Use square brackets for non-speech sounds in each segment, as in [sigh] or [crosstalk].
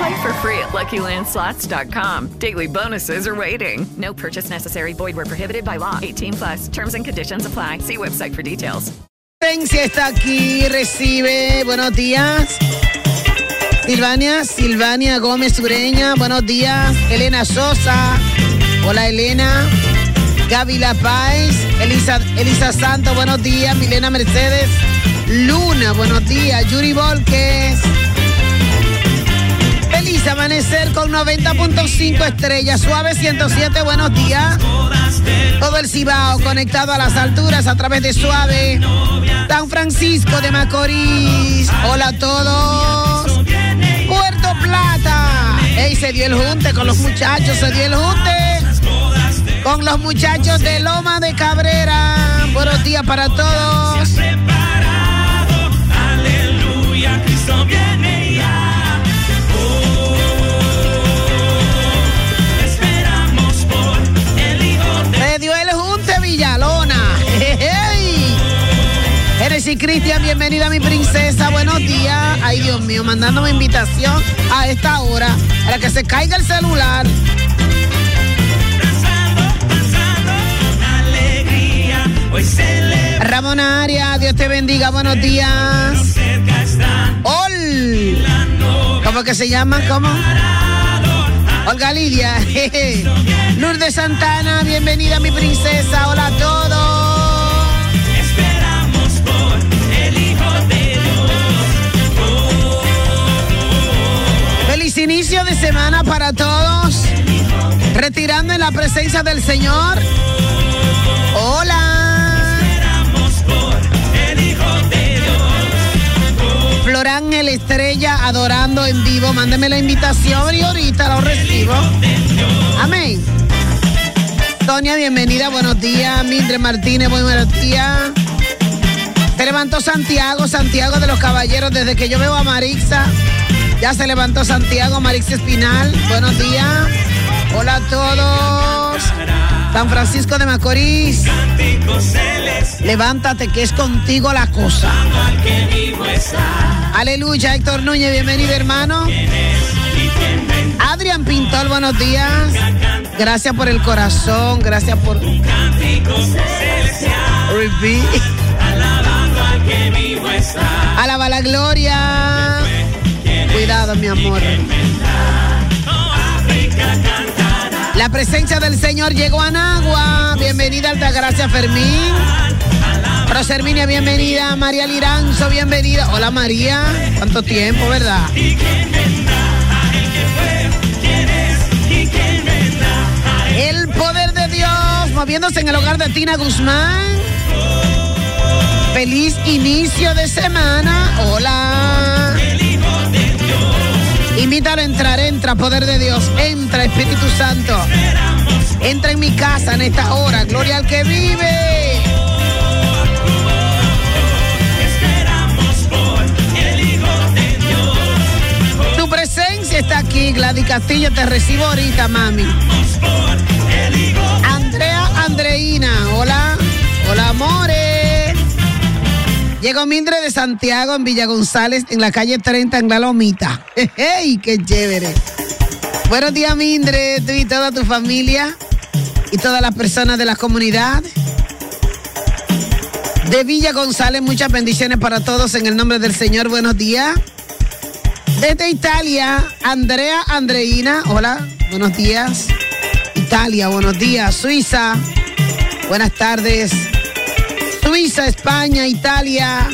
Play for free at LuckyLandSlots.com. Daily bonuses are waiting. No purchase necessary. Void prohibited by law. 18 plus. Terms and conditions apply. See website for details. Está aquí, recibe. Buenos días. Silvania, Silvania Gómez Ureña. Buenos días. Elena Sosa. Hola, Elena. Gaby La Paz. Elisa, Elisa Santo. Buenos días. Milena Mercedes. Luna. Buenos días. Yuri Volques. Feliz amanecer con 90.5 estrellas, suave 107, buenos días. Todo el Cibao conectado a las alturas a través de Suave. San Francisco de Macorís. Hola a todos. Puerto Plata. Ey, se dio el junte con los muchachos, se dio el junte con los muchachos de Loma de Cabrera. Buenos días para todos. Aleluya, Cristo Genesis Cristian, bienvenida mi princesa, buenos días. Ay Dios mío, mandándome invitación a esta hora para que se caiga el celular. Ramón Arias, Dios te bendiga, buenos días. Ol. ¿Cómo que se llama? ¿Cómo? Olga Lidia. [laughs] Lourdes Santana, bienvenida mi princesa. Hola a todos. Inicio de semana para todos. Retirando en la presencia del Señor. Hola. Por el Estrella adorando en vivo. Mándeme la invitación y ahorita lo recibo. Amén. Sonia, bienvenida, buenos días. Mildred Martínez, buenos días. Se levantó Santiago, Santiago de los Caballeros, desde que yo veo a Marixa. Ya se levantó Santiago, Marixa Espinal. Buenos días. Hola a todos. San Francisco de Macorís. Levántate que es contigo la cosa. Aleluya, Héctor Núñez, bienvenido hermano. Adrián Pintor, buenos días. Gracias por el corazón, gracias por. Alaba la gloria. Mi amor. La presencia del Señor llegó a Nagua. Bienvenida, Altagracia Fermín. Roserminia, bienvenida. María Liranzo, bienvenida. Hola, María. ¿Cuánto tiempo, verdad? El poder de Dios moviéndose en el hogar de Tina Guzmán. Feliz inicio de semana. Hola. Invítalo a entrar, entra, poder de Dios. Entra, Espíritu Santo. Entra en mi casa en esta hora. Gloria al que vive. Tu presencia está aquí, Gladys Castillo. Te recibo ahorita, mami. Andrea Andreina. Hola. Hola, amores. Llegó Mildred de Santiago en Villa González, en la calle 30 en La Lomita. [laughs] ¡Ey, qué chévere! Buenos días, Mildred, tú y toda tu familia y todas las personas de la comunidad. De Villa González, muchas bendiciones para todos en el nombre del Señor. Buenos días. Desde Italia, Andrea Andreina. Hola, buenos días. Italia, buenos días. Suiza, buenas tardes. Suiza, España, Italia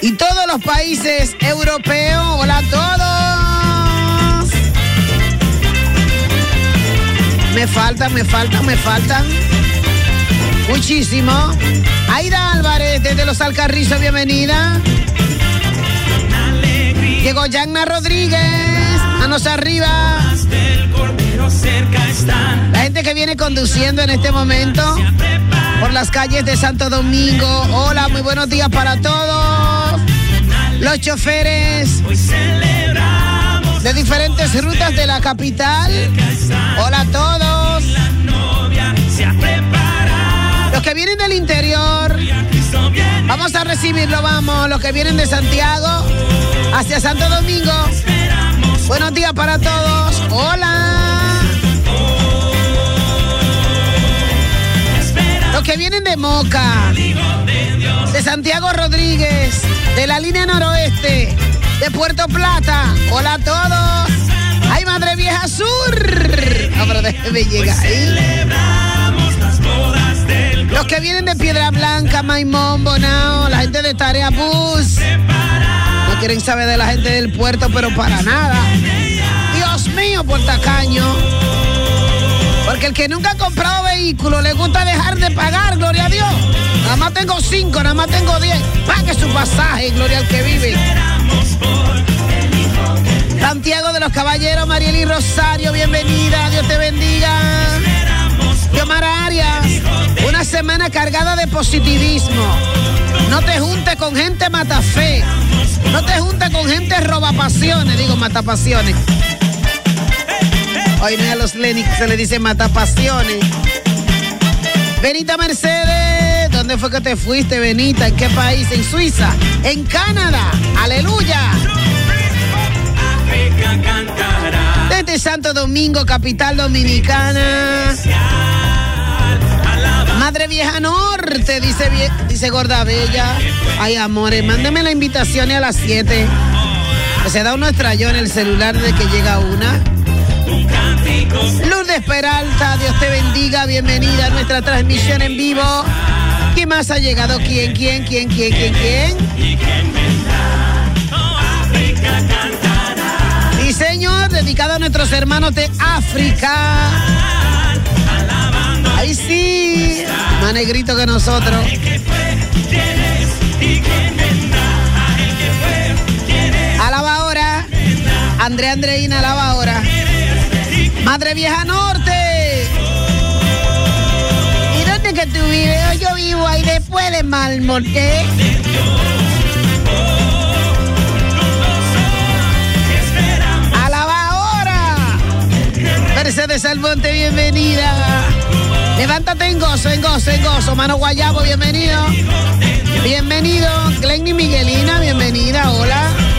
y todos los países europeos. Hola a todos. Me faltan, me faltan, me faltan. Muchísimo. Aida Álvarez desde Los Alcarrizos, bienvenida. Llegó Yanna Rodríguez, manos arriba. La gente que viene conduciendo en este momento por las calles de Santo Domingo. Hola, muy buenos días para todos. Los choferes de diferentes rutas de la capital. Hola a todos. Los que vienen del interior, vamos a recibirlo, vamos. Los que vienen de Santiago hacia Santo Domingo. Buenos días para todos. Hola. Que vienen de Moca, de Santiago Rodríguez, de la línea noroeste, de Puerto Plata. Hola a todos. ¡Ay, Madre Vieja Sur! No, pero déjeme llegar ahí. Los que vienen de Piedra Blanca, Maimón, Bonao, la gente de Tarea Bus. No quieren saber de la gente del puerto, pero para nada. Dios mío, por tacaño. Porque el que nunca ha comprado vehículo le gusta dejar de pagar, gloria a Dios. Nada más tengo cinco, nada más tengo diez. Pague su pasaje, gloria al que vive. Santiago de los Caballeros, Marieli Rosario, bienvenida, Dios te bendiga. Yomara Arias, una semana cargada de positivismo. No te juntes con gente matafe. No te juntes con gente robapasiones, digo matapasiones. Hoy no es a los Lenny se le dice matapasiones. Benita Mercedes, ¿dónde fue que te fuiste, Benita? ¿En qué país? ¿En Suiza? ¿En Canadá? ¡Aleluya! Desde Santo Domingo, capital dominicana. Madre Vieja Norte, dice, dice Gorda Bella. Ay, amores, mándeme la invitación a las 7. Que se da uno estrelló en el celular de que llega una. Lourdes Peralta, Dios te bendiga, bienvenida a nuestra transmisión en vivo. ¿Quién más ha llegado? ¿Quién, quién, quién, quién, quién, quién? Sí, señor, dedicado a nuestros hermanos de África. Ahí sí, más negrito que nosotros. Alaba ahora. André Andreina, alaba ahora. Madre Vieja Norte. ¿Y dónde que tú vives? Yo vivo ahí después de Malmorte. Alaba ahora. Mercedes Almonte, bienvenida. Levántate en gozo, en gozo, en gozo. Mano Guayabo, bienvenido. Bienvenido. Glenny Miguelina, bienvenida. Hola.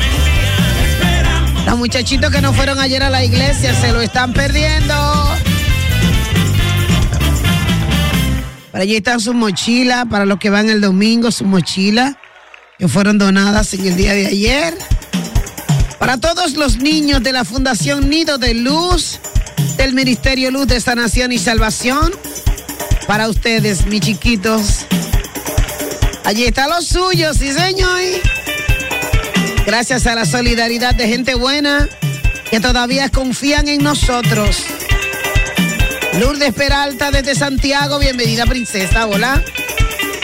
Los muchachitos que no fueron ayer a la iglesia se lo están perdiendo. Allí están sus mochilas, para los que van el domingo, sus mochilas, que fueron donadas en el día de ayer. Para todos los niños de la Fundación Nido de Luz, del Ministerio Luz de Sanación y Salvación. Para ustedes, mis chiquitos. Allí está lo suyo, sí, señor. Gracias a la solidaridad de gente buena que todavía confían en nosotros. Lourdes Peralta desde Santiago, bienvenida princesa, hola.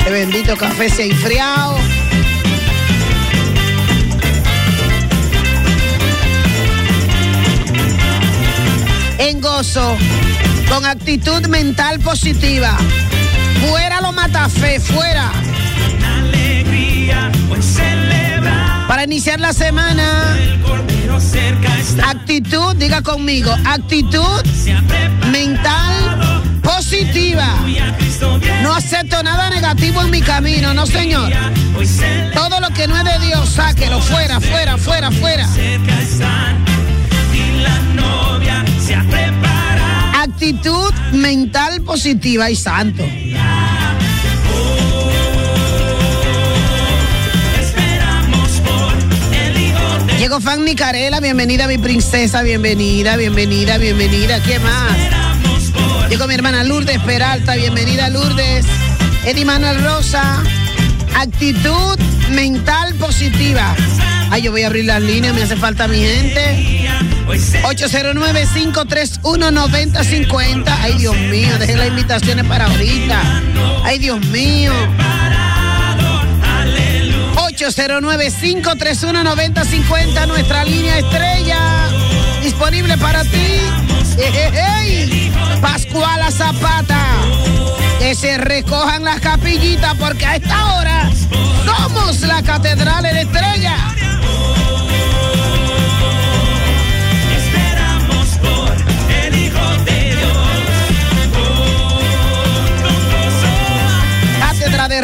Qué bendito café se ha enfriado. En gozo, con actitud mental positiva. Fuera lo matafe, fuera. Alegría, hoy celebra. Para iniciar la semana, actitud, diga conmigo, actitud mental positiva. No acepto nada negativo en mi camino, no señor. que no es de Dios, sáquelo fuera, fuera, fuera, fuera. Actitud mental positiva y santo. Llegó Fanny Carela, bienvenida mi princesa, bienvenida, bienvenida, bienvenida. ¿Qué más? Llegó mi hermana Lourdes Peralta, bienvenida Lourdes. Eddie Manuel Rosa, actitud mental positiva. Ay, yo voy a abrir las líneas, me hace falta mi gente. hoy se 809-531-9050. Ay, Dios mío, dejen las invitaciones para ahorita. Ay, Dios mío. 809-531-9050, nuestra línea estrella. Disponible para ti. Pascuala Zapata. Que se recojan las capillitas porque a esta hora somos la catedral de la estrella.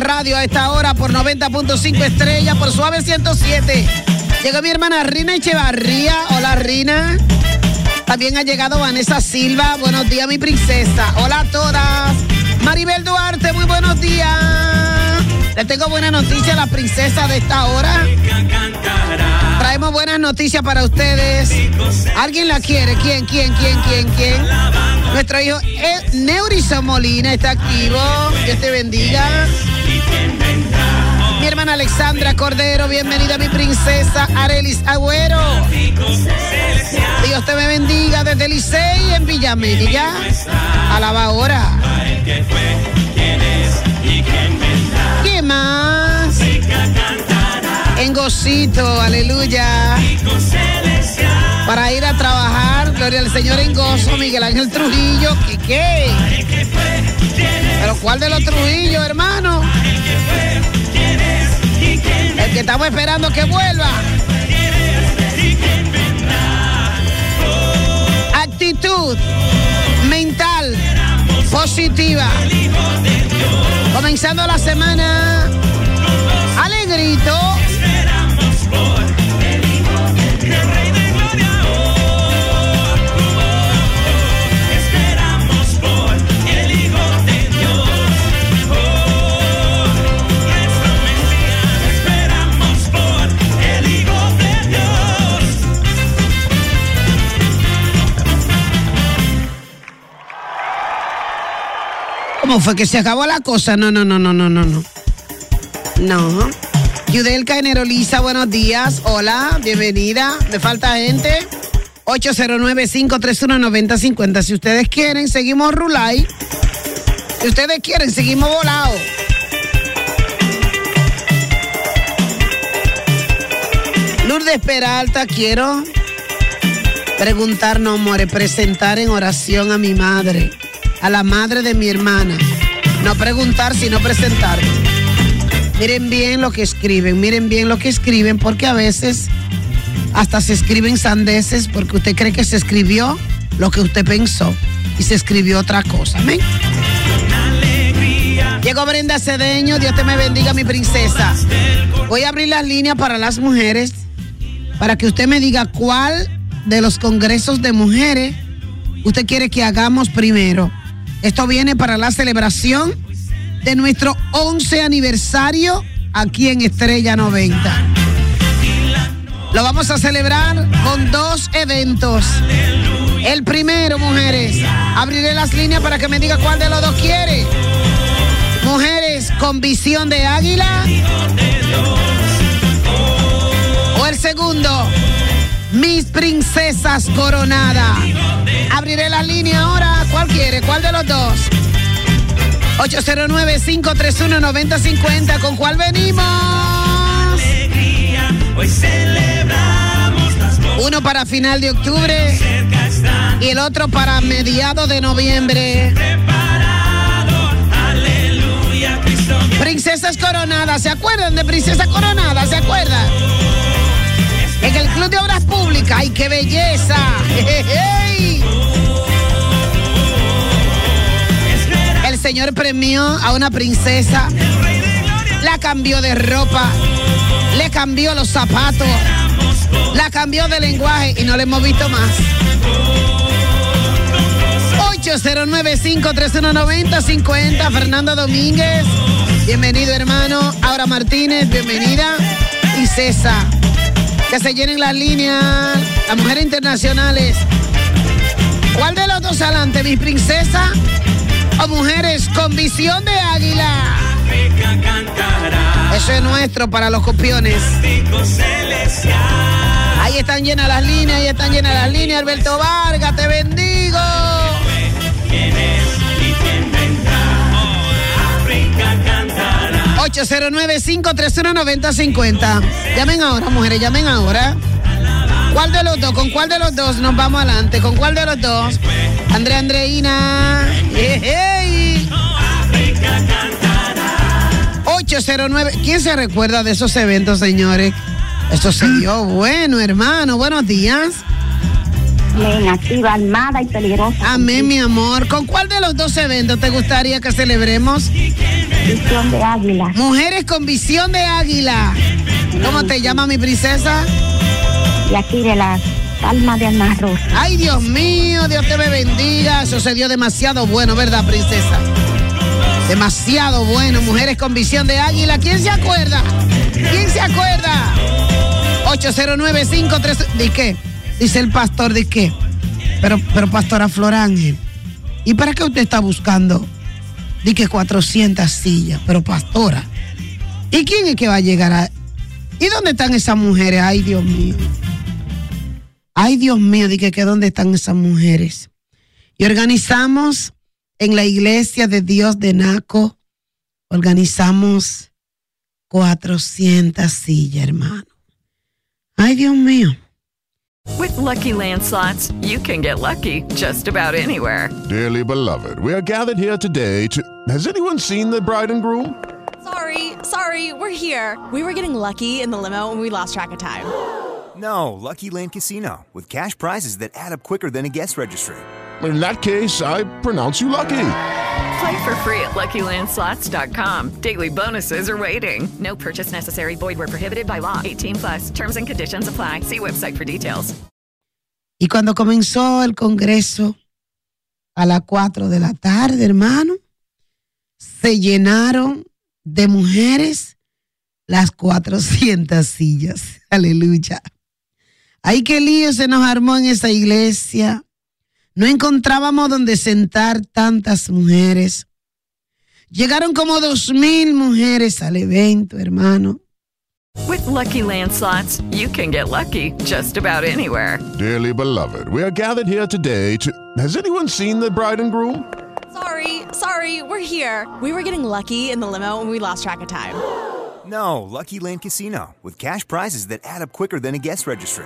Radio a esta hora por 90.5 estrellas, por Suave 107. Llegó mi hermana Rina Echevarría. Hola, Rina. También ha llegado Vanessa Silva. Buenos días, mi princesa. Hola a todas. Maribel Duarte, muy buenos días. Les tengo buena noticia a la princesa de esta hora. Traemos buenas noticias para ustedes. ¿Alguien la quiere? ¿Quién, quién, quién, quién, quién? Nuestro hijo eh, Neurison Molina está activo. Dios te bendiga. Mi hermana Alexandra Cordero, bienvenida mi princesa Arelis Agüero. Dios te bendiga desde Licey en Villamella. Alaba ahora. ¿Qué más? En gocito, aleluya. Para ir a trabajar, gloria al Señor en gozo, Miguel Ángel Trujillo. ¿Qué qué? ¿Pero cuál de los Trujillos, hermano? El que estamos esperando que vuelva. Actitud mental positiva. Comenzando la semana. Alegrito. ¿Cómo fue que se acabó la cosa? No, no, no, no, no, no, no. No. Yudelka Eneroliza, buenos días. Hola, bienvenida. ¿Me falta gente? 809-531-9050. Si ustedes quieren, seguimos Rulay. Si ustedes quieren, seguimos volado. Lourdes Peralta, quiero preguntar, no, more, presentar en oración a mi madre, a la madre de mi hermana. No preguntar, sino presentar. Miren bien lo que escriben, miren bien lo que escriben, porque a veces hasta se escriben sandeces porque usted cree que se escribió lo que usted pensó y se escribió otra cosa. Amén. Llegó Brenda Cedeño, Dios te me bendiga, mi princesa. Voy a abrir las líneas para las mujeres para que usted me diga cuál de los congresos de mujeres usted quiere que hagamos primero. Esto viene para la celebración de nuestro 11 aniversario aquí en Estrella 90. Lo vamos a celebrar con dos eventos. El primero, mujeres, abriré las líneas para que me diga cuál de los dos quiere. Mujeres con visión de águila. O el segundo, mis princesas coronadas. Abriré la línea ahora. ¿Cuál quiere? ¿Cuál de los dos? 809-531-9050. ¿Con cuál venimos? Uno para final de octubre y el otro para mediados de noviembre. Princesas coronadas, ¿se acuerdan de Princesa Coronada? ¿Se acuerdan? En el Club de Obras Públicas, ¡ay, qué belleza! [laughs] Señor premió a una princesa, la cambió de ropa, Le cambió los zapatos. La cambió de lenguaje y no le hemos visto más. 809-531-9050. Fernando Domínguez. Bienvenido, hermano. Aura Martínez, bienvenida. Y César. Que se llenen las líneas. Las mujeres internacionales. ¿Cuál de los dos adelante, mi princesa? ¿O mujeres con visión de águila? Eso es nuestro para los copiones. Ahí están llenas las líneas, ahí están llenas las líneas. Alberto Vargas, te bendigo. 809-531-9050. Llamen ahora, mujeres, llamen ahora. ¿Cuál de los dos? ¿Con cuál de los dos nos vamos adelante? ¿Con cuál de los dos? Andrea Andreina. Hey, hey. 809. ¿Quién se recuerda de esos eventos, señores? Eso se dio bueno, hermano. Buenos días. Bien, activa, armada y peligrosa. Amén, mi amor. ¿Con cuál de los dos eventos te gustaría que celebremos? Visión de águila. Mujeres con visión de águila. ¿Cómo te llama mi princesa? Y aquí de la palma de Ana Rosa. Ay, Dios mío, Dios te bendiga. Eso se dio demasiado bueno, ¿verdad, princesa? Demasiado bueno. Mujeres con visión de águila. ¿Quién se acuerda? ¿Quién se acuerda? 809-53. ¿De qué? Dice el pastor, ¿de qué? Pero, pero pastora Flor Ángel. ¿Y para qué usted está buscando? Di que 400 sillas, pero pastora. ¿Y quién es que va a llegar a.? ¿Y dónde están esas mujeres? Ay, Dios mío. Ay, Dios mío, di que, que dónde están esas mujeres. Y organizamos en la iglesia de Dios de Naco, organizamos 400 sillas, hermano. Ay, Dios mío. With Lucky Land slots, you can get lucky just about anywhere. Dearly beloved, we are gathered here today to. Has anyone seen the bride and groom? Sorry, sorry, we're here. We were getting lucky in the limo and we lost track of time. No, Lucky Land Casino, with cash prizes that add up quicker than a guest registry. In that case, I pronounce you lucky. Play for free at LuckyLandSlots.com. Daily bonuses are waiting. No purchase necessary. Void where prohibited by law. 18 plus. Terms and conditions apply. See website for details. Y cuando comenzó el congreso a las 4 de la tarde, hermano, se llenaron de mujeres las 400 sillas. [laughs] Aleluya. Ay, qué lío se nos armó en esa iglesia. No encontrábamos donde sentar tantas mujeres. Llegaron como dos mil mujeres al evento, hermano. With Lucky Land slots, you can get lucky just about anywhere. Dearly beloved, we are gathered here today to. Has anyone seen the bride and groom? Sorry, sorry, we're here. We were getting lucky in the limo and we lost track of time. No, Lucky Land Casino, with cash prizes that add up quicker than a guest registry.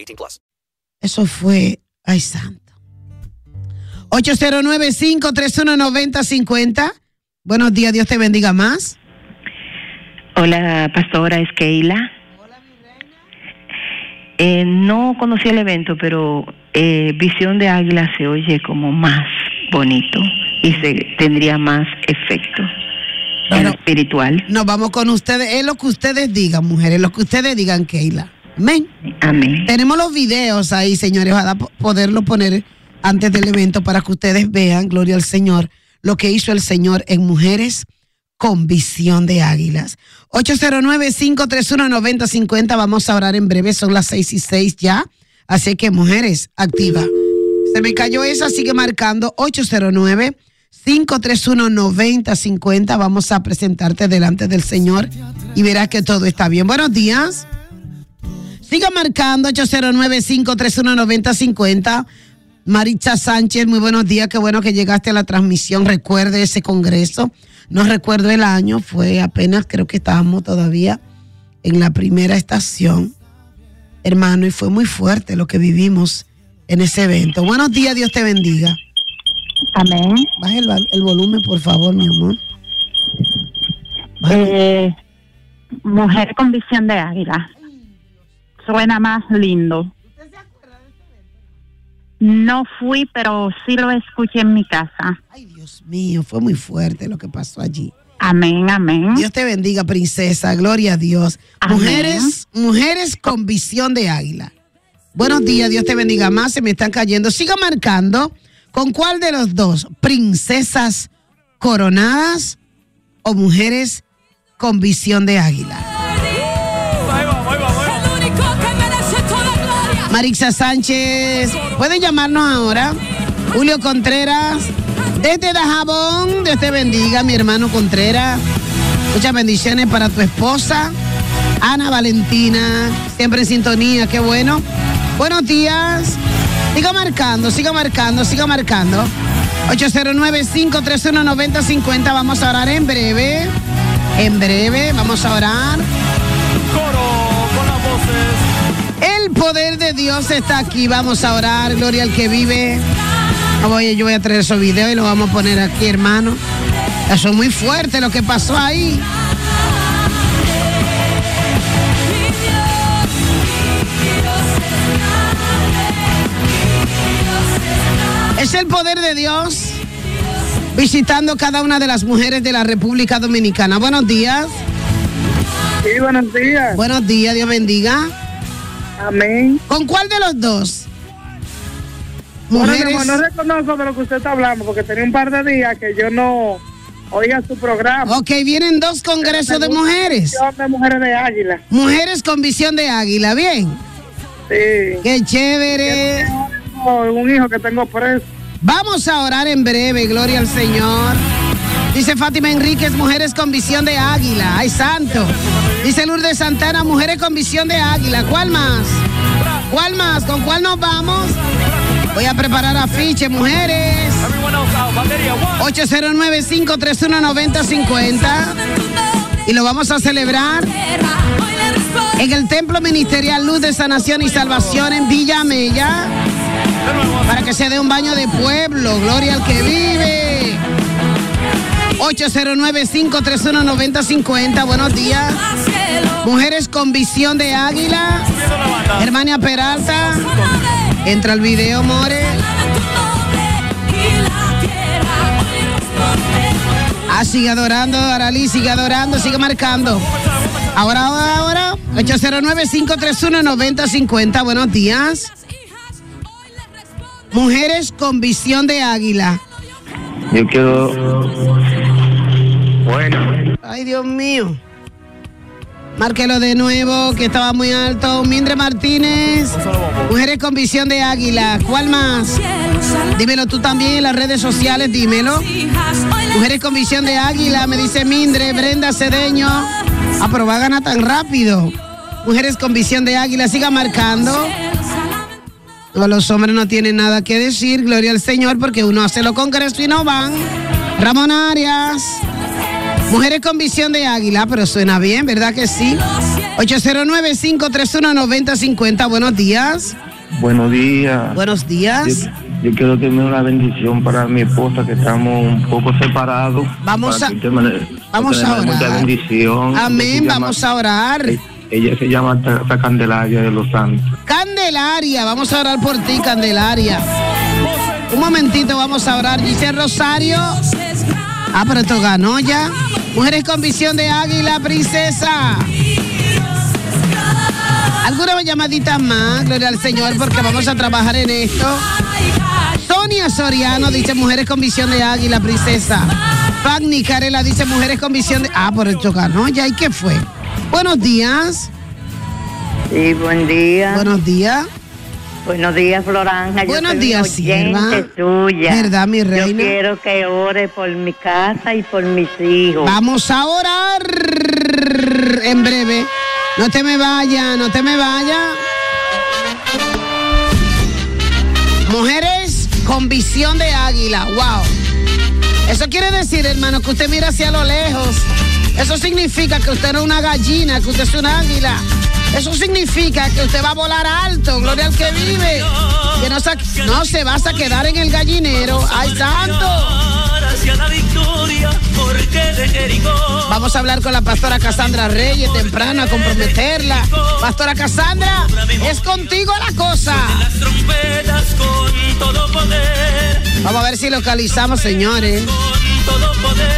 18 plus. Eso fue, ay santo. 809-531-9050. Buenos días, Dios te bendiga más. Hola, pastora, es Keila. Eh, no conocí el evento, pero eh, Visión de Águila se oye como más bonito y se tendría más efecto en lo espiritual. Nos vamos con ustedes. Es lo que ustedes digan, mujeres, lo que ustedes digan, Keila. Amén. Amén. Tenemos los videos ahí, señores, para poderlo poner antes del evento para que ustedes vean, gloria al Señor, lo que hizo el Señor en mujeres con visión de águilas. 809-531-9050. Vamos a orar en breve, son las 6 y 6 ya. Así que, mujeres, activa. Se me cayó esa, sigue marcando 809 531-9050. Vamos a presentarte delante del Señor y verás que todo está bien. Buenos días. Siga marcando 809-531-9050. Maritza Sánchez, muy buenos días. Qué bueno que llegaste a la transmisión. Recuerde ese congreso. No recuerdo el año, fue apenas, creo que estábamos todavía en la primera estación, hermano, y fue muy fuerte lo que vivimos en ese evento. Buenos días, Dios te bendiga. Amén. Baja el, val- el volumen, por favor, mi amor. Eh, mujer con visión de águila. Suena más lindo. No fui, pero sí lo escuché en mi casa. Dios mío, fue muy fuerte lo que pasó allí. Amén, amén. Dios te bendiga, princesa. Gloria a Dios. Amén. Mujeres, mujeres con visión de águila. Buenos días, Dios te bendiga más. Se me están cayendo. Siga marcando. ¿Con cuál de los dos? ¿Princesas coronadas o mujeres con visión de águila? Marixa Sánchez, pueden llamarnos ahora. Julio Contreras, desde Dajabón, Dios te bendiga, mi hermano Contreras. Muchas bendiciones para tu esposa, Ana Valentina, siempre en sintonía, qué bueno. Buenos días. Siga marcando, siga marcando, siga marcando. 809-531-9050. Vamos a orar en breve. En breve, vamos a orar. Poder de Dios está aquí. Vamos a orar. Gloria al que vive. Oye, yo voy a traer esos videos y los vamos a poner aquí, hermano. Eso es muy fuerte lo que pasó ahí. Es el poder de Dios visitando cada una de las mujeres de la República Dominicana. Buenos días. Sí, buenos días. Buenos días, Dios bendiga. Amén. ¿Con cuál de los dos? Bueno, Mujeres. amor, no reconozco de lo que usted está hablando porque tenía un par de días que yo no oía su programa. Ok, vienen dos congresos de mujeres. De mujeres de águila. Mujeres con visión de águila, bien. Sí. Qué chévere. Tengo un hijo que tengo preso. Vamos a orar en breve, gloria al Señor. Dice Fátima Enríquez, mujeres con visión de águila. Ay, santo. Dice Lourdes Santana, mujeres con visión de águila. ¿Cuál más? ¿Cuál más? ¿Con cuál nos vamos? Voy a preparar afiche, mujeres. 809-531-9050. Y lo vamos a celebrar en el Templo Ministerial Luz de Sanación y Salvación en Villa Mella. Para que se dé un baño de pueblo. Gloria al que vive. 809-531-9050. Buenos días. Mujeres con visión de águila. Hermania Peralta. Entra al video, More. Ah, sigue adorando, Aralí, sigue adorando, sigue marcando. Ahora, ahora, ahora. 809-531-9050. Buenos días. Mujeres con visión de águila. Yo quiero. Bueno. Ay, Dios mío. Márquelo de nuevo, que estaba muy alto. Mindre Martínez. Mujeres con visión de águila. ¿Cuál más? Dímelo tú también en las redes sociales, dímelo. Mujeres con visión de águila, me dice Mindre, Brenda Cedeño. Ah, pero tan rápido. Mujeres con visión de águila, siga marcando. Los hombres no tienen nada que decir, gloria al Señor, porque uno hace los congresos y no van. Ramón Arias. Mujeres con visión de águila, pero suena bien, ¿verdad que sí? 809-531-9050. Buenos días. Buenos días. Buenos días. Yo, yo quiero tener una bendición para mi esposa, que estamos un poco separados. Vamos a- me- vamos a dé Mucha orar. bendición. Amén, llama- vamos a orar. Ella se llama Candelaria de los Santos. Candelaria, vamos a orar por ti, Candelaria. Un momentito, vamos a orar. Dice Rosario. Ah, pero esto ganó ya. Mujeres con visión de águila, princesa. ¿Alguna llamadita más? Gloria al Señor, porque vamos a trabajar en esto. Sonia Soriano dice mujeres con visión de águila, princesa. Fanny Carela dice mujeres con visión de. Ah, por esto ganó ya. ¿Y qué fue? Buenos días. Sí, buen día. Buenos días. Buenos días, Floranja. Yo Buenos soy días, sierva. tuya. ¿Verdad, mi reina? Yo quiero que ore por mi casa y por mis hijos. Vamos a orar en breve. No te me vaya, no te me vaya. Mujeres con visión de águila, wow. Eso quiere decir, hermano, que usted mira hacia lo lejos. Eso significa que usted no es una gallina, que usted es un águila. Eso significa que usted va a volar alto, gloria al que vive. Que no se, no se vas a quedar en el gallinero. ¡Ay, santo! Vamos a hablar con la pastora Cassandra Reyes temprano a comprometerla. Pastora Cassandra, es contigo la cosa. Vamos a ver si localizamos, señores.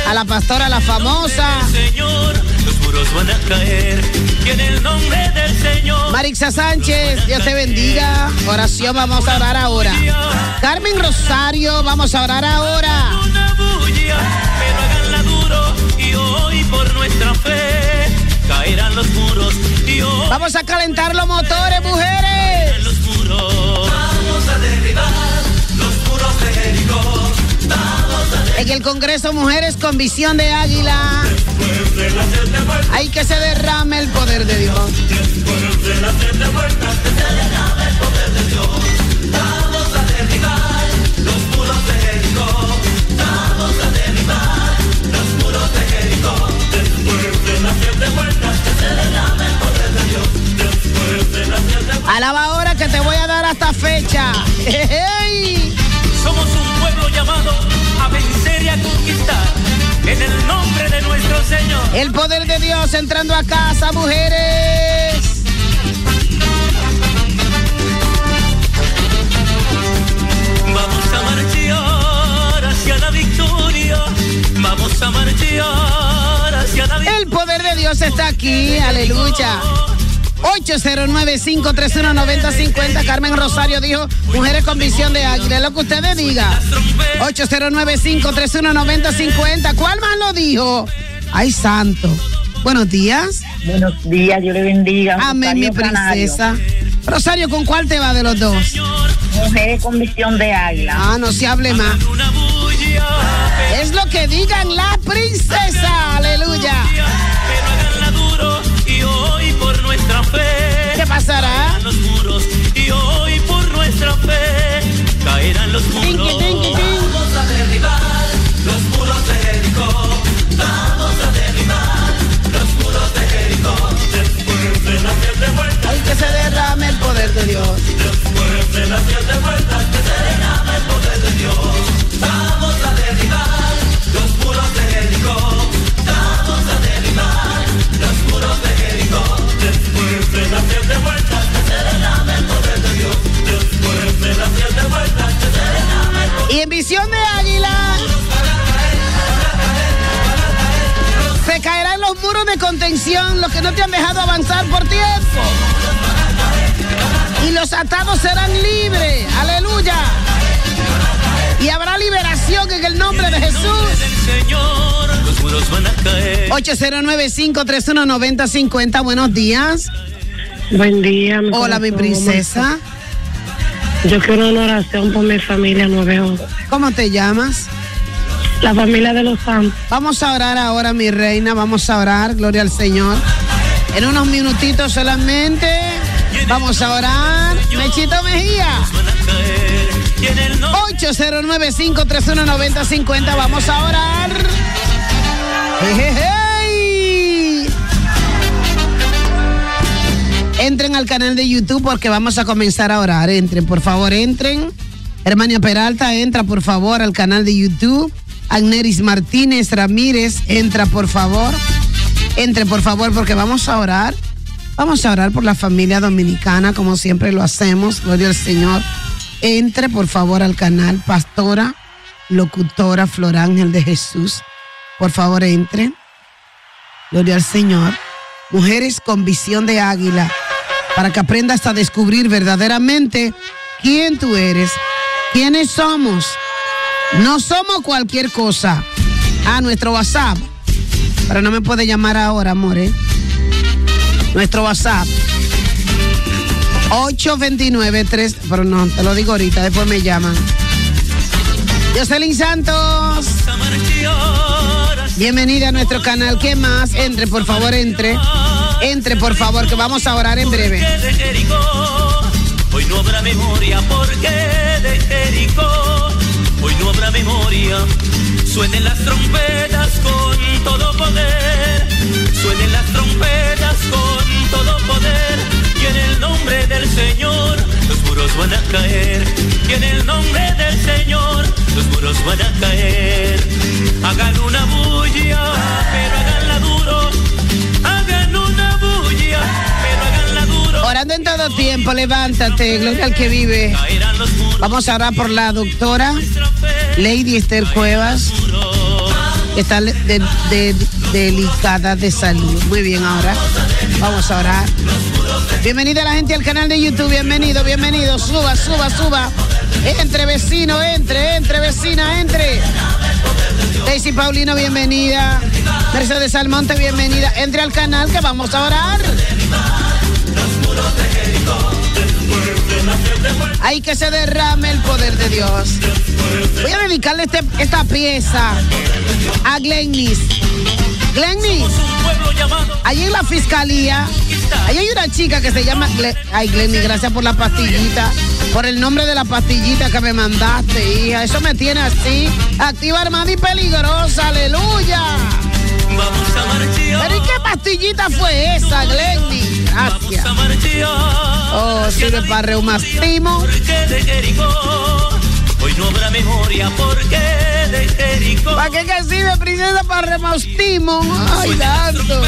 A la pastora, la famosa. Señor, muros van a caer. Y en el nombre del Señor. Marixa Sánchez, Dios te bendiga. Oración, vamos a orar ahora. Carmen Rosario, vamos a orar ahora. Una bulla, pero háganla duro. Y hoy por nuestra fe caerán los muros. Y hoy Vamos a calentar los motores, mujeres. los muros. Vamos a derribar los muros de Jericó. En el Congreso, mujeres con visión de águila. Hay que se derrame el poder de Dios. Alaba ahora que te voy a dar hasta fecha. [laughs] Somos un pueblo llamado a vencer y a conquistar. En el nombre de nuestro Señor. El poder de Dios entrando a casa, mujeres. Vamos a marchar hacia la victoria. Vamos a marchar hacia la victoria. El poder de Dios está aquí, aleluya. 809-531-9050. Carmen Rosario dijo, mujeres con visión de águila. Es lo que ustedes digan. 809-531-9050. ¿Cuál más lo dijo? Ay, santo. Buenos días. Buenos días, Dios le bendiga. Amén, mi Canario. princesa. Rosario, ¿con cuál te va de los dos? Mujeres con visión de águila. Ah, no se hable más. Es lo que digan la princesa. Aleluya. Nuestra fe. ¿Qué pasará? Caerán los muros y hoy por nuestra fe caerán los muros. 809-531-9050. Buenos días. Buen día. mi Hola, mi princesa. Yo quiero una oración por mi familia 911. ¿Cómo te llamas? La familia de los santos. Vamos a orar ahora, mi reina. Vamos a orar. Gloria al Señor. En unos minutitos solamente. Vamos a orar. Mechito Mejía. Van a caer. Y en el nombre 809-531-9050. Vamos a orar. Ejejey. Entren al canal de YouTube porque vamos a comenzar a orar. Entren, por favor, entren. Hermania Peralta, entra por favor al canal de YouTube. Agneris Martínez Ramírez, entra por favor. Entre por favor porque vamos a orar. Vamos a orar por la familia dominicana como siempre lo hacemos. Gloria al Señor. Entre por favor al canal Pastora, Locutora Flor Ángel de Jesús. Por favor, entre. Gloria al Señor. Mujeres con visión de águila. Para que aprendas a descubrir verdaderamente quién tú eres, quiénes somos. No somos cualquier cosa. A nuestro WhatsApp. Pero no me puede llamar ahora, amor. ¿eh? Nuestro WhatsApp. 829-3. Pero no, te lo digo ahorita, después me llaman. Jocelyn Santos. Bienvenida a nuestro canal. ¿Qué más? Entre, por favor, entre. Entre, por favor, que vamos a orar en breve. Hoy no habrá memoria porque de Jericó. Hoy no habrá memoria. Suenen las trompetas con todo poder. Suenen las trompetas con todo poder. Y en el nombre del Señor los muros van a caer. Y en el nombre del Señor los muros van a caer. Hagan una bulla, pero háganla duro. Orando en todo tiempo, levántate, gloria al que vive. Vamos a orar por la doctora Lady Esther Cuevas, está de- delicada de salud. Muy bien, ahora vamos a orar. Bienvenida la gente al canal de YouTube, bienvenido, bienvenido. Suba, suba, suba. Entre vecino, entre, entre vecina, entre. Daisy Paulino, bienvenida. Mercedes Almonte, bienvenida. Entre al canal que vamos a orar. Hay que se derrame el poder de Dios. Voy a dedicarle este- esta pieza a Glennis. Glennis, allí en la fiscalía, allí hay una chica que se llama. Gle- Ay, Glennis, gracias por la pastillita. Por el nombre de la pastillita que me mandaste, hija. Eso me tiene así. Activa, armada y peligrosa. Aleluya. Pero ¿y qué pastillita fue esa, Glennis? Gracias. Oh, sirve para reumatismo. Porque de Jericó. Hoy no habrá memoria porque de Jericó. ¿Para qué que sirve, princesa? Para reumatismo. Ay, tanto.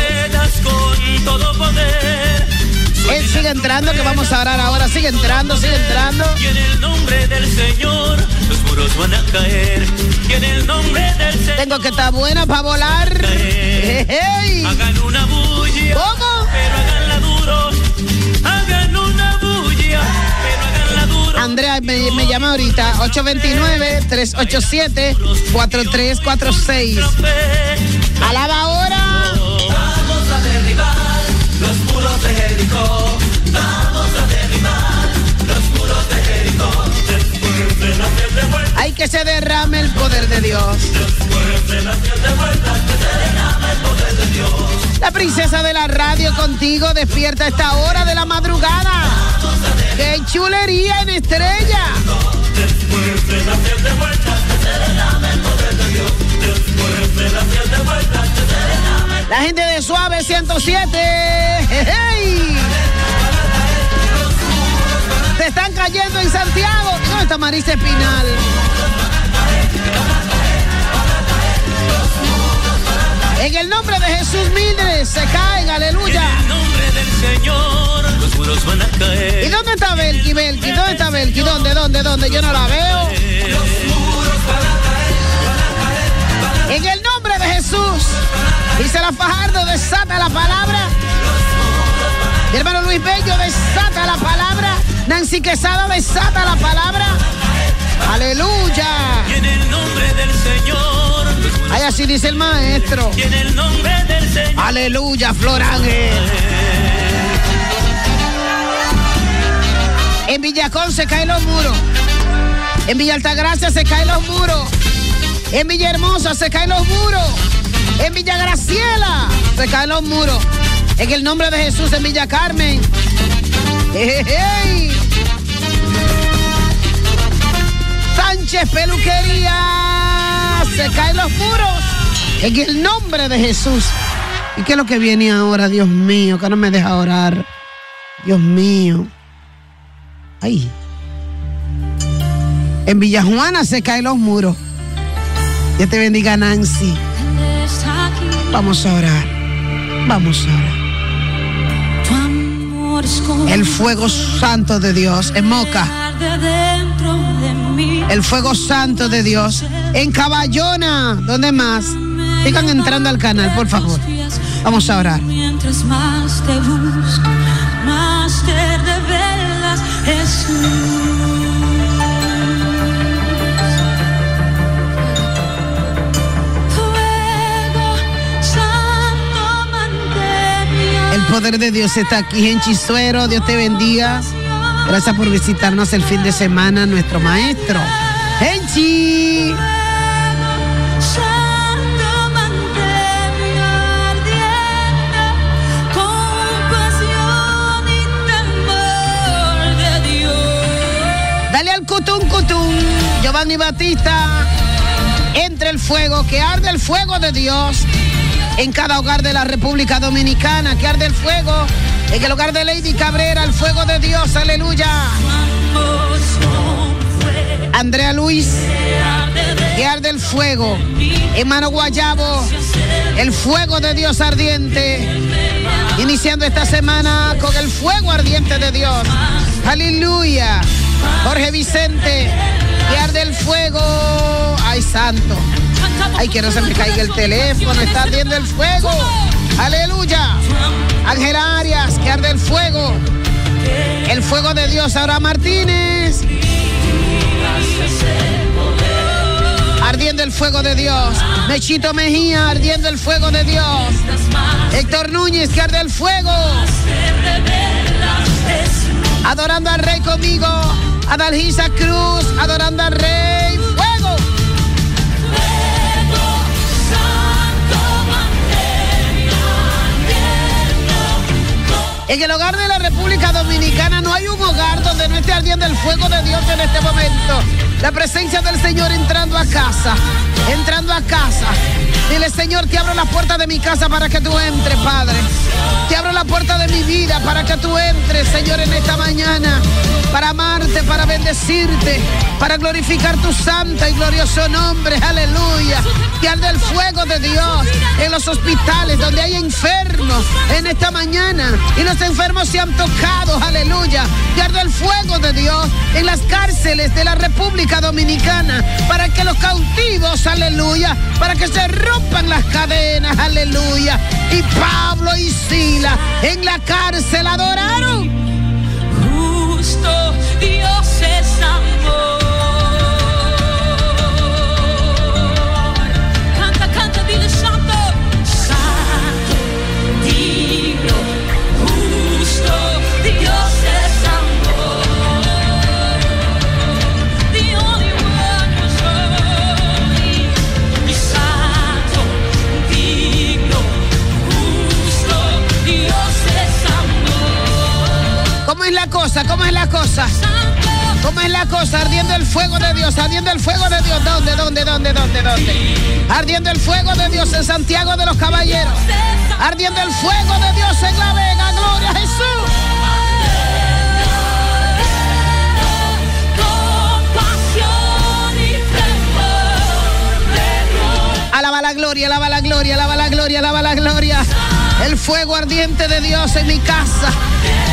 Con todo poder. Él sigue entrando, que vamos a orar ahora. Sigue entrando, sigue entrando. Y en el nombre del Señor los muros van a caer. Y en el nombre del Señor. Tengo que estar buena para volar. Ejey. Hagan una bulla. ¿Cómo? Pero háganla Andrea me, me llama ahorita 829-387-4346. Alaba ahora. Vamos a derribar los muros de Jericó. Vamos a derribar los muros de Jericó. Después de Hay que se derrame el poder de Dios. después de las siete vueltas, que se derrama el poder de Dios. La princesa de la radio contigo despierta a esta hora de la madrugada. ¡Qué chulería en estrella! La gente de Suave 107. ¡Hey! Se están cayendo en Santiago. ¿Dónde está Marisa Espinal? En el nombre de Jesús Mildred se caen, aleluya. En el nombre del Señor, los muros van a caer. ¿Y dónde está Belki, Belki? ¿Dónde está Belki? ¿Dónde, dónde, dónde? Yo no la veo. En el nombre de Jesús. Dice la Fajardo, desata la palabra. Mi hermano Luis Bello, desata la palabra. Nancy Quesada, desata la palabra. Aleluya. Y en el nombre del Señor, Ay, así dice el maestro. Aleluya, Flor Ángel. En Villacón se caen los muros. En Villa Altagracia se caen los muros. En Villahermosa se caen los muros. En Villa Graciela se caen los muros. En el nombre de Jesús en Villa Carmen. Sánchez Peluquería. Se caen los muros. En el nombre de Jesús. ¿Y qué es lo que viene ahora, Dios mío? Que no me deja orar. Dios mío. Ay. En Villajuana se caen los muros. Dios te bendiga, Nancy. Vamos a orar. Vamos a orar. El fuego santo de Dios en Moca. El fuego santo de Dios en Caballona. ¿Dónde más? Sigan entrando al canal, por favor. Vamos a orar. Mientras más te busco, más te revelas, Jesús. Fuego santo, mantén El poder de Dios está aquí en Chisuero. Dios te bendiga. Gracias por visitarnos el fin de semana, nuestro maestro. ¡Enchi! Dale al cutum cutum, Giovanni Batista. Entre el fuego, que arde el fuego de Dios en cada hogar de la República Dominicana, que arde el fuego en el hogar de Lady Cabrera, el fuego de Dios, aleluya. Andrea Luis, que arde el fuego. Hermano Guayabo, el fuego de Dios ardiente. Iniciando esta semana con el fuego ardiente de Dios. Aleluya. Jorge Vicente, que arde el fuego. Ay, santo. Ay, que no se me caiga el teléfono, está ardiendo el fuego. Aleluya. Ángel Arias, que arde el fuego. El fuego de Dios. Ahora Martínez. Ardiendo el fuego de Dios. Mechito Mejía, ardiendo el fuego de Dios. Héctor Núñez, que arde el fuego. Adorando al Rey conmigo. Adalgisa Cruz, adorando al Rey. En el hogar de la República Dominicana no hay un hogar donde no esté ardiendo el fuego de Dios en este momento. La presencia del Señor entrando a casa, entrando a casa. Dile, Señor, te abro la puerta de mi casa para que tú entres, Padre. Te abro la puerta de mi vida para que tú entres, Señor, en esta mañana. Para amarte, para bendecirte, para glorificar tu santo y glorioso nombre. Aleluya. Que arde el fuego de Dios en los hospitales donde hay enfermos en esta mañana. Y los enfermos se han tocado. Aleluya. Que arde el fuego de Dios en las cárceles de la República Dominicana. Para que los cautivos, aleluya, para que se rompan las cadenas. Aleluya. Y Pablo y Sila en la cárcel adoraron. Justo Dios es amor. ¿Cómo es la cosa? ¿Cómo es la cosa? Ardiendo el fuego de Dios, ardiendo el fuego de Dios. ¿Dónde, dónde, dónde, dónde, dónde? Ardiendo el fuego de Dios en Santiago de los Caballeros. Ardiendo el fuego de Dios en La Vega. Gloria a Jesús. Alaba la gloria, alaba la gloria, alaba la gloria, alaba la gloria. El fuego ardiente de Dios en mi casa.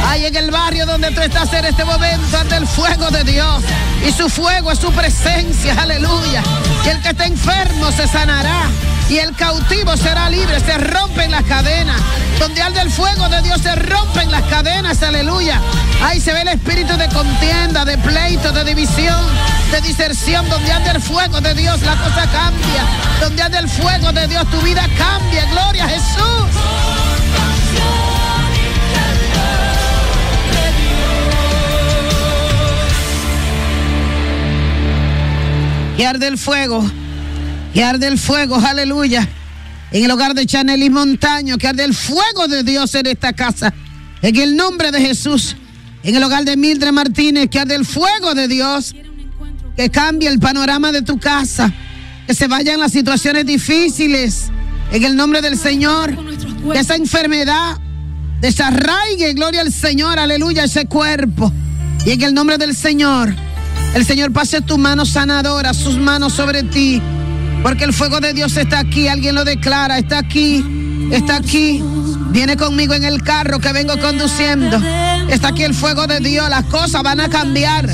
Ahí en el barrio donde tú estás en este momento, anda el fuego de Dios. Y su fuego es su presencia, aleluya. Y el que está enfermo se sanará. Y el cautivo será libre, se rompen las cadenas. Donde arde el fuego de Dios se rompen las cadenas, aleluya. Ahí se ve el espíritu de contienda, de pleito, de división, de diserción. Donde anda el fuego de Dios, la cosa cambia. Donde anda el fuego de Dios, tu vida cambia. Gloria a Jesús. Que arde el fuego. Que arde el fuego, aleluya. En el hogar de Chanel y Montaño, que arde el fuego de Dios en esta casa. En el nombre de Jesús. En el hogar de Mildred Martínez, que arde el fuego de Dios. Que cambie el panorama de tu casa. Que se vayan las situaciones difíciles. En el nombre del Señor. Que esa enfermedad desarraigue, gloria al Señor, aleluya, ese cuerpo. Y en el nombre del Señor, el Señor pase tu mano sanadora, sus manos sobre ti. Porque el fuego de Dios está aquí, alguien lo declara, está aquí, está aquí. Viene conmigo en el carro que vengo conduciendo. Está aquí el fuego de Dios, las cosas van a cambiar.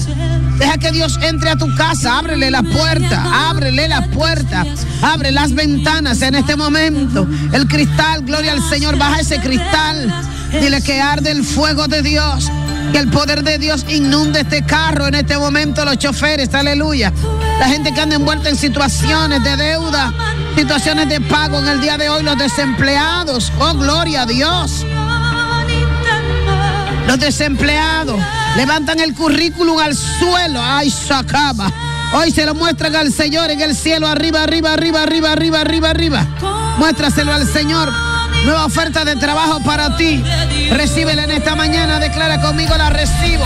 Deja que Dios entre a tu casa, ábrele la puerta, ábrele la puerta, abre las ventanas en este momento. El cristal, gloria al Señor, baja ese cristal. Dile que arde el fuego de Dios. Que el poder de Dios inunde este carro en este momento, los choferes, aleluya. La gente que anda envuelta en situaciones de deuda, situaciones de pago en el día de hoy, los desempleados. Oh, gloria a Dios. Los desempleados levantan el currículum al suelo. Ay, sacaba. Hoy se lo muestran al Señor en el cielo, arriba, arriba, arriba, arriba, arriba, arriba, arriba. Muéstraselo al Señor. Nueva oferta de trabajo para ti. Recíbela en esta mañana. Declara conmigo, la recibo.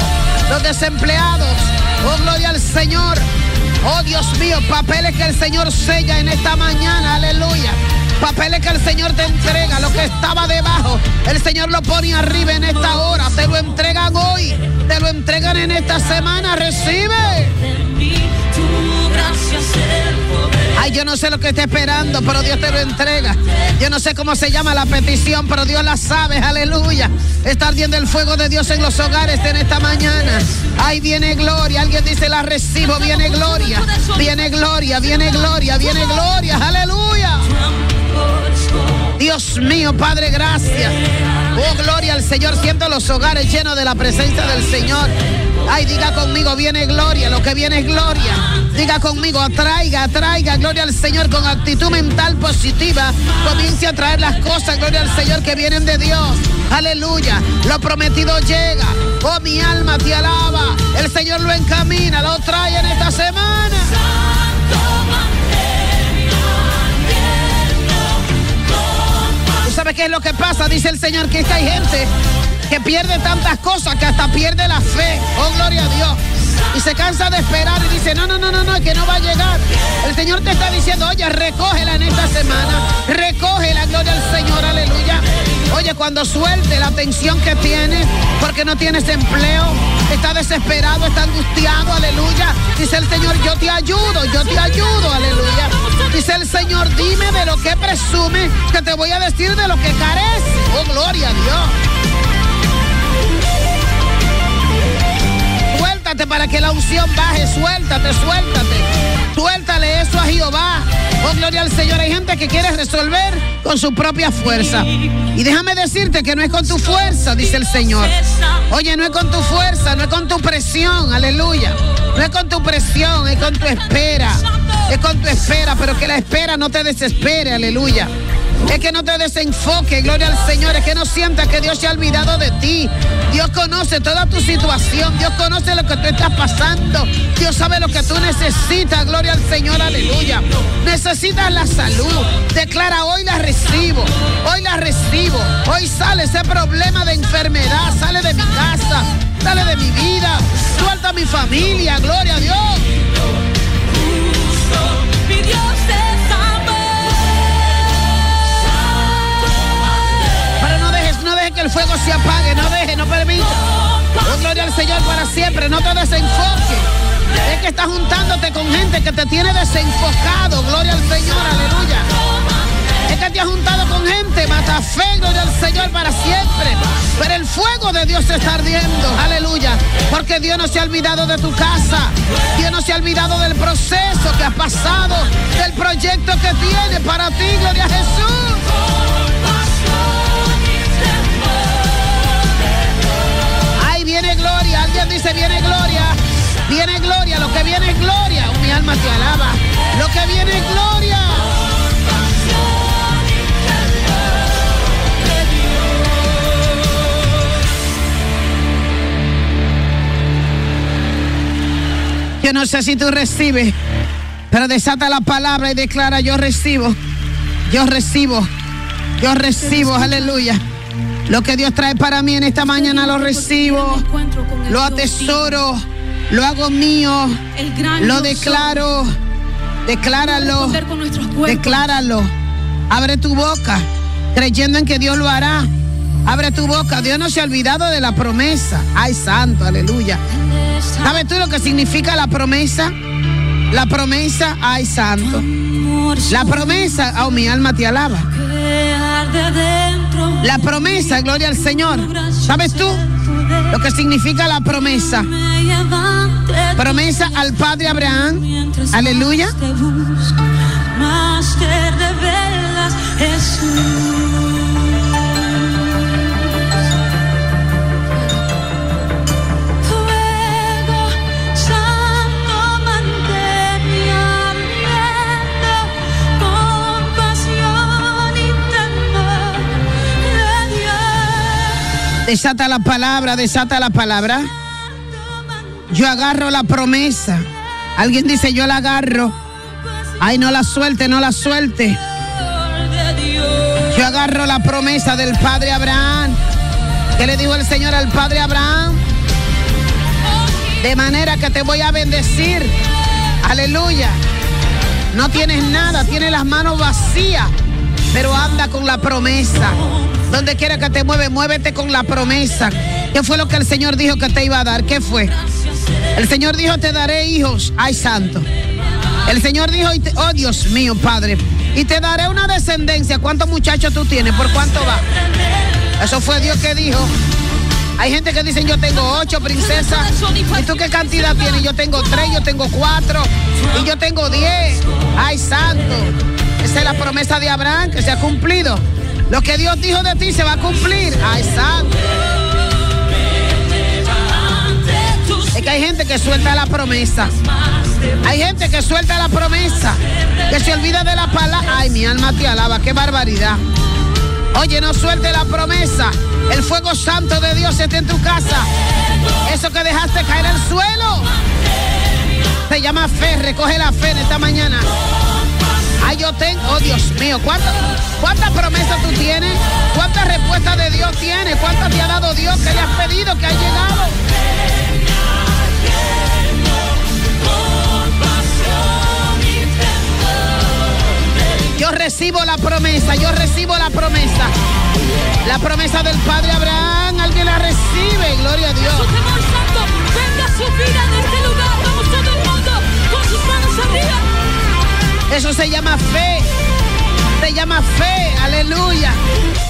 Los desempleados. Oh, gloria al Señor. Oh Dios mío, papeles que el Señor sella en esta mañana, aleluya. Papeles que el Señor te entrega, lo que estaba debajo, el Señor lo pone arriba en esta hora, te lo entregan hoy, te lo entregan en esta semana, recibe. Ay, yo no sé lo que está esperando, pero Dios te lo entrega. Yo no sé cómo se llama la petición, pero Dios la sabe, aleluya. Está ardiendo el fuego de Dios en los hogares en esta mañana. Ay, viene gloria. Alguien dice, la recibo, viene gloria. Viene gloria, viene gloria, viene gloria, aleluya. Dios mío, Padre, gracias. Oh, gloria al Señor. Siento los hogares llenos de la presencia del Señor. Ay, diga conmigo, viene gloria. Lo que viene es gloria. Diga conmigo, atraiga, atraiga, gloria al Señor con actitud mental positiva. Comience a traer las cosas, gloria al Señor, que vienen de Dios. Aleluya. Lo prometido llega. Oh, mi alma te alaba. El Señor lo encamina, lo trae en esta semana. ¿Tú sabes qué es lo que pasa? Dice el Señor que es que hay gente que pierde tantas cosas que hasta pierde la fe. Oh, gloria a Dios. Y se cansa de esperar y dice, no, no, no, no, no, que no va a llegar. El Señor te está diciendo, oye, recógela en esta semana. Recógela, gloria al Señor, aleluya. Oye, cuando suelte la tensión que tienes, porque no tienes empleo, está desesperado, está angustiado, aleluya. Dice el Señor, yo te ayudo, yo te ayudo, aleluya. Dice el Señor, dime de lo que presume, que te voy a decir de lo que carece. Oh, gloria a Dios. Suéltate para que la unción baje, suéltate, suéltate. Suéltale eso a Jehová. Oh, gloria al Señor. Hay gente que quiere resolver con su propia fuerza. Y déjame decirte que no es con tu fuerza, dice el Señor. Oye, no es con tu fuerza, no es con tu presión, aleluya. No es con tu presión, es con tu espera. Es con tu espera, pero que la espera no te desespere, aleluya. Es que no te desenfoque, gloria al Señor. Es que no sientas que Dios se ha olvidado de ti. Dios conoce toda tu situación. Dios conoce lo que tú estás pasando. Dios sabe lo que tú necesitas, gloria al Señor, aleluya. Necesitas la salud. Declara, hoy la recibo. Hoy la recibo. Hoy sale ese problema de enfermedad. Sale de mi casa. Sale de mi vida. Suelta mi familia, gloria a Dios. Que el fuego se apague, no dejes, no permita. Oh, gloria al Señor para siempre, no te desenfoques. Es que estás juntándote con gente que te tiene desenfocado, gloria al Señor, aleluya. Es que te has juntado con gente, mata fe, gloria al Señor para siempre. Pero el fuego de Dios se está ardiendo, aleluya. Porque Dios no se ha olvidado de tu casa. Dios no se ha olvidado del proceso que has pasado, del proyecto que tiene para ti, gloria a Jesús. Alguien dice, viene gloria. Viene gloria. Lo que viene es gloria. Oh, mi alma te alaba. Lo que viene es gloria. Yo no sé si tú recibes, pero desata la palabra y declara, yo recibo, yo recibo, yo recibo, aleluya. Lo que Dios trae para mí en esta mañana lo recibo, lo atesoro, lo hago mío, lo declaro, decláralo, decláralo. Abre tu boca, creyendo en que Dios lo hará. Abre tu boca, Dios no se ha olvidado de la promesa. Ay, santo, aleluya. ¿Sabes tú lo que significa la promesa? La promesa, ay, santo. La promesa, oh, mi alma te alaba. La promesa, gloria al Señor. ¿Sabes tú lo que significa la promesa? Promesa al Padre Abraham. Aleluya. Más te revelas, Jesús. Desata la palabra, desata la palabra. Yo agarro la promesa. Alguien dice, yo la agarro. Ay, no la suelte, no la suelte. Yo agarro la promesa del Padre Abraham. ¿Qué le dijo el Señor al Padre Abraham? De manera que te voy a bendecir Aleluya. No tienes nada, tienes las manos vacías, pero anda con la promesa. Donde quiera que te mueve, muévete con la promesa. ¿Qué fue lo que el Señor dijo que te iba a dar? ¿Qué fue? El Señor dijo, te daré hijos. Ay, santo. El Señor dijo, oh Dios mío, Padre, y te daré una descendencia. ¿Cuántos muchachos tú tienes? ¿Por cuánto va? Eso fue Dios que dijo. Hay gente que dicen yo tengo ocho princesas. ¿Y tú qué cantidad tienes? Yo tengo tres, yo tengo cuatro y yo tengo diez. Ay, santo. Esa es la promesa de Abraham que se ha cumplido. Lo que Dios dijo de ti se va a cumplir. Ay, santo. Es que hay gente que suelta la promesa. Hay gente que suelta la promesa. Que se olvida de la palabra. Ay, mi alma te alaba. Qué barbaridad. Oye, no suelte la promesa. El fuego santo de Dios está en tu casa. Eso que dejaste caer al suelo. Se llama fe. Recoge la fe en esta mañana. Ay, yo tengo. Oh, Dios mío. ¿Cuántas promesas tú tienes? ¿Cuántas respuestas de Dios tienes? ¿Cuántas te ha dado Dios que le has pedido que ha llegado? Yo recibo la promesa, yo recibo la promesa. La promesa del Padre Abraham, alguien la recibe, gloria a Dios. Eso se llama fe. Se llama fe, aleluya.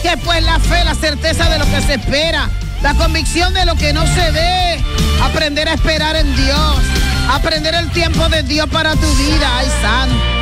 Que pues la fe, la certeza de lo que se espera, la convicción de lo que no se ve. Aprender a esperar en Dios. Aprender el tiempo de Dios para tu vida. Ay, santo.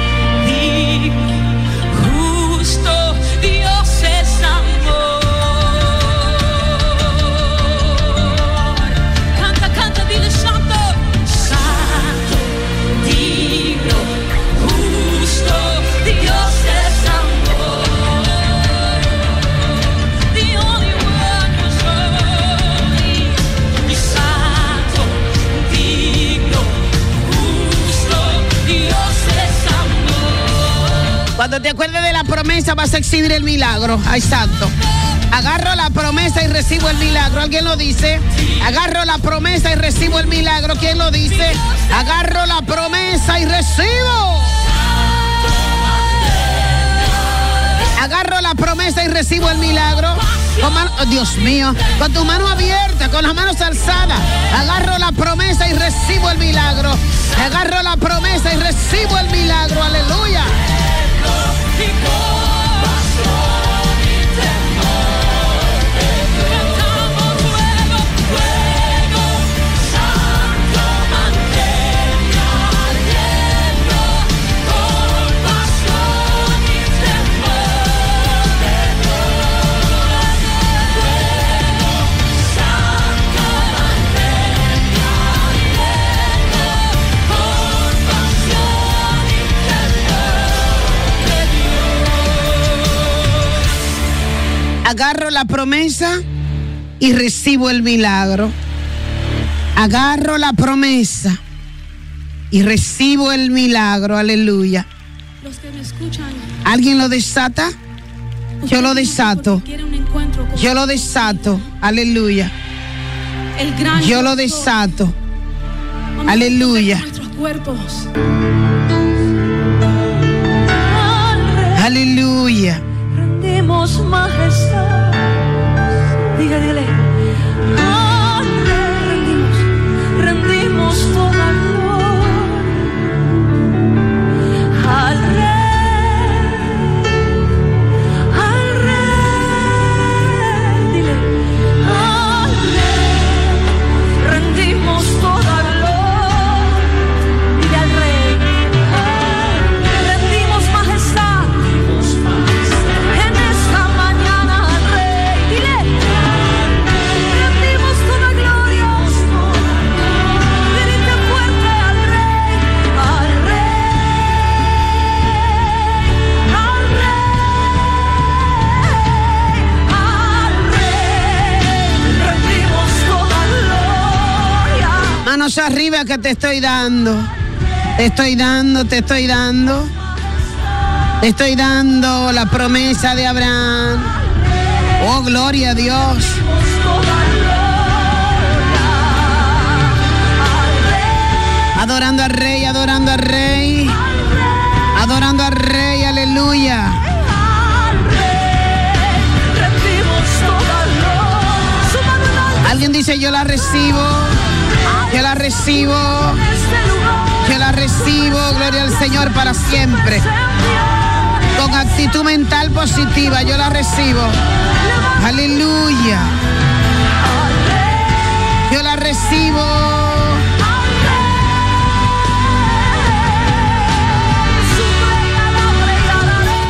Cuando te acuerdes de la promesa vas a exhibir el milagro. Ay, santo. Agarro la promesa y recibo el milagro. ¿Alguien lo dice? Agarro la promesa y recibo el milagro. ¿Quién lo dice? Agarro la promesa y recibo. Agarro la promesa y recibo el milagro. Oh, Dios mío, con tu mano abierta, con las manos alzadas. Agarro la promesa y recibo el milagro. Agarro la promesa y recibo el milagro. Aleluya. People Agarro la promesa y recibo el milagro. Agarro la promesa y recibo el milagro. Aleluya. Los que me escuchan, ¿Alguien lo desata? Yo lo desato. Yo lo desato. Aleluya. el gran Yo lo desato. Aleluya. unir Nuestros cuerpos. Aleluya. Rendimos majestad. Diga, dígale. Al Rey. Rendimos, rendimos toda Que te estoy dando. Te estoy dando, te estoy dando. Te estoy dando la promesa de Abraham. Oh, gloria a Dios. Adorando al Rey, adorando al Rey. Adorando al Rey, aleluya. Alguien dice, yo la recibo. Yo la recibo. Yo la recibo, gloria al Señor para siempre. Con actitud mental positiva, yo la recibo. Aleluya. Yo la recibo.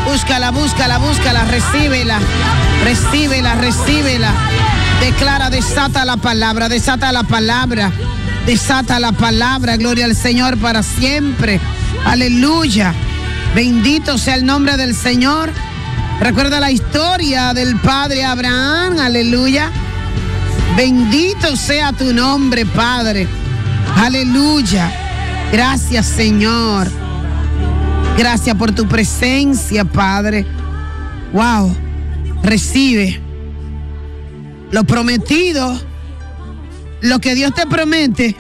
Búscala, búscala, búscala, recíbela, recíbela, recíbela. Declara, desata la palabra, desata la palabra, desata la palabra, gloria al Señor para siempre. Aleluya. Bendito sea el nombre del Señor. Recuerda la historia del padre Abraham, aleluya. Bendito sea tu nombre, Padre. Aleluya. Gracias, Señor. Gracias por tu presencia, Padre. Wow. Recibe lo prometido, lo que Dios te promete.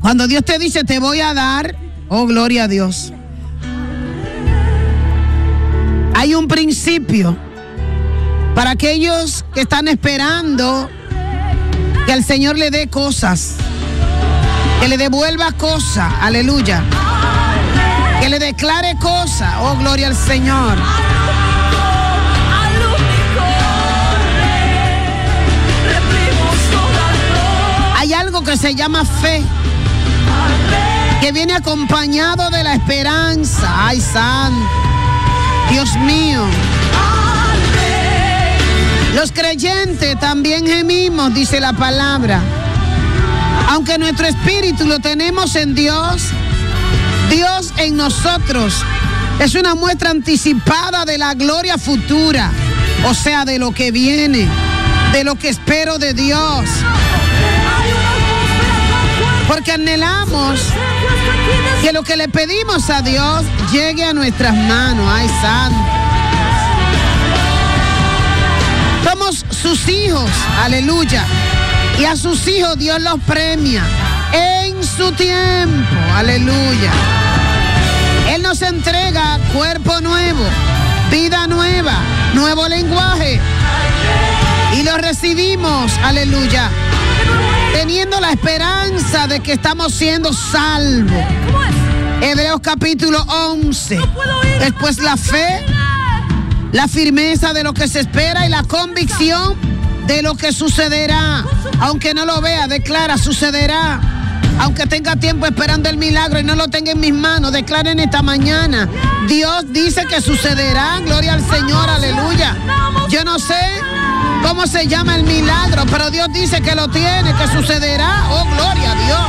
Cuando Dios te dice, te voy a dar, oh, gloria a Dios. Hay un principio para aquellos que están esperando que el Señor le dé cosas, que le devuelva cosas, aleluya, que le declare cosas, oh gloria al Señor. Que se llama fe, que viene acompañado de la esperanza. Ay, santo, Dios mío. Los creyentes también gemimos, dice la palabra. Aunque nuestro espíritu lo tenemos en Dios, Dios en nosotros es una muestra anticipada de la gloria futura, o sea, de lo que viene, de lo que espero de Dios. Porque anhelamos que lo que le pedimos a Dios llegue a nuestras manos. Ay, santo. Somos sus hijos, aleluya. Y a sus hijos Dios los premia en su tiempo, aleluya. Él nos entrega cuerpo nuevo, vida nueva, nuevo lenguaje. Y lo recibimos, aleluya. Teniendo la esperanza de que estamos siendo salvos. Hebreos capítulo 11. Después la fe la firmeza de lo que se espera y la convicción de lo que sucederá. Aunque no lo vea, declara, sucederá. Aunque tenga tiempo esperando el milagro y no lo tenga en mis manos, declara en esta mañana. Dios dice que sucederá. Gloria al Señor, aleluya. Yo no sé cómo se llama el milagro, pero Dios dice que lo tiene, que sucederá. Oh, gloria a Dios.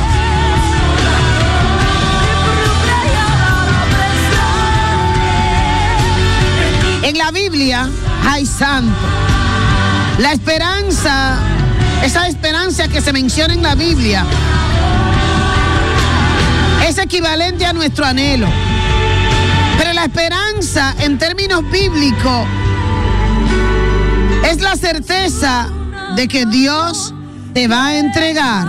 En la Biblia hay santo. La esperanza, esa esperanza que se menciona en la Biblia, es equivalente a nuestro anhelo. Pero la esperanza en términos bíblicos es la certeza de que Dios te va a entregar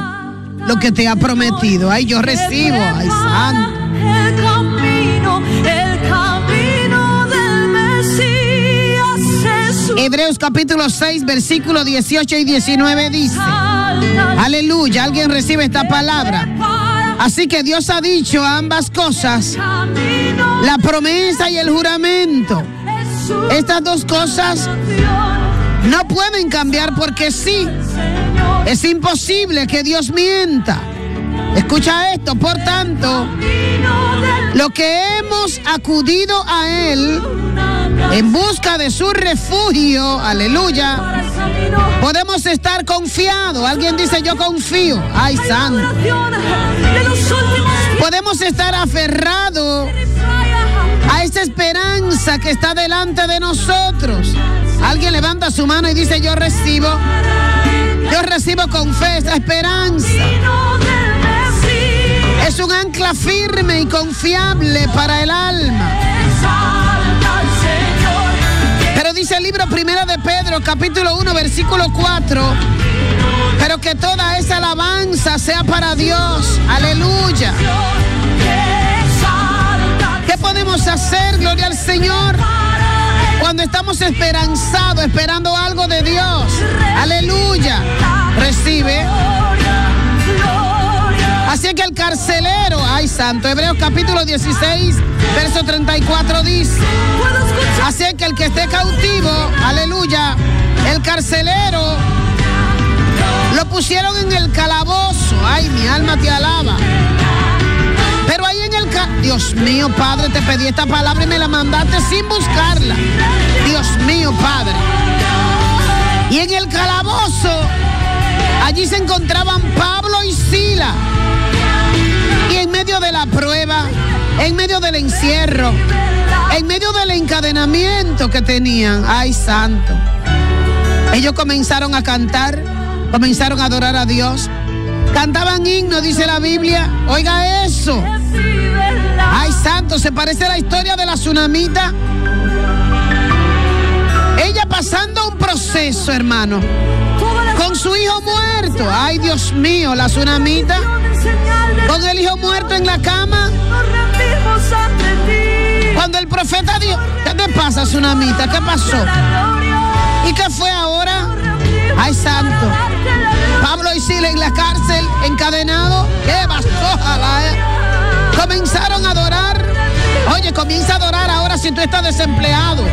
lo que te ha prometido. Ay, yo recibo, ay, santo. El camino, el camino del Mesías. Hebreos capítulo 6, versículos 18 y 19 dice, aleluya, alguien recibe esta palabra. Así que Dios ha dicho ambas cosas, la promesa y el juramento. Estas dos cosas no pueden cambiar porque sí. Es imposible que Dios mienta. Escucha esto, por tanto, lo que hemos acudido a Él en busca de su refugio, aleluya, podemos estar confiados. Alguien dice yo confío. Ay, santo. Podemos estar aferrados a esa esperanza que está delante de nosotros. Alguien levanta su mano y dice yo recibo. Yo recibo con fe esa esperanza. Es un ancla firme y confiable para el alma. Pero dice el libro primero de Pedro, capítulo 1, versículo 4. Pero que toda esa alabanza sea para Dios. Aleluya. ¿Qué podemos hacer, gloria al Señor? Cuando estamos esperanzados, esperando algo de Dios. Aleluya. Recibe. Así que el carcelero, ay santo, Hebreos capítulo 16, verso 34 dice, así que el que esté cautivo, aleluya, el carcelero, lo pusieron en el calabozo, ay mi alma te alaba. Ahí en el ca Dios mío, Padre, te pedí esta palabra y me la mandaste sin buscarla. Dios mío, Padre. Y en el calabozo, allí se encontraban Pablo y Sila. Y en medio de la prueba, en medio del encierro, en medio del encadenamiento que tenían, ay santo, ellos comenzaron a cantar, comenzaron a adorar a Dios. Cantaban himnos, dice la Biblia. Oiga eso. Ay, santo, se parece a la historia de la tsunamita. Ella pasando un proceso, hermano. Con su hijo muerto. Ay, Dios mío, la tsunamita. Con el hijo muerto en la cama. Cuando el profeta dijo, ¿qué te pasa, tsunamita? ¿Qué pasó? ¿Y qué fue ahora? Ay, santo. Pablo y Sila en la cárcel, encadenado. ¿Qué pasó? Ojalá? Comenzaron a adorar. Oye, comienza a adorar ahora si tú estás desempleado.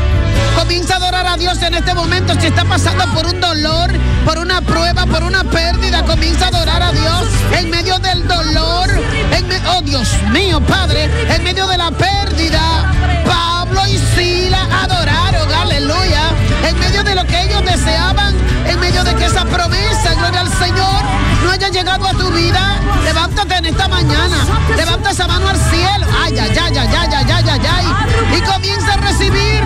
Comienza a adorar a Dios en este momento si está pasando por un dolor, por una prueba, por una pérdida. Comienza a adorar a Dios en medio del dolor. En oh Dios mío, Padre, en medio de la pérdida. Pablo y Sila adoraron, aleluya. En medio de lo que ellos deseaban, en medio de que esa promesa, gloria al Señor, no haya llegado a tu vida. Levántate en esta mañana. Levanta esa mano al cielo. Ay, ay, ay, ay, ay, ay, ay, ay. Y comienza a recibir.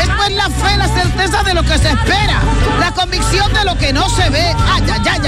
Esto es la fe, la certeza de lo que se espera. La convicción de lo que no se ve. Ay, ay, ay, ay,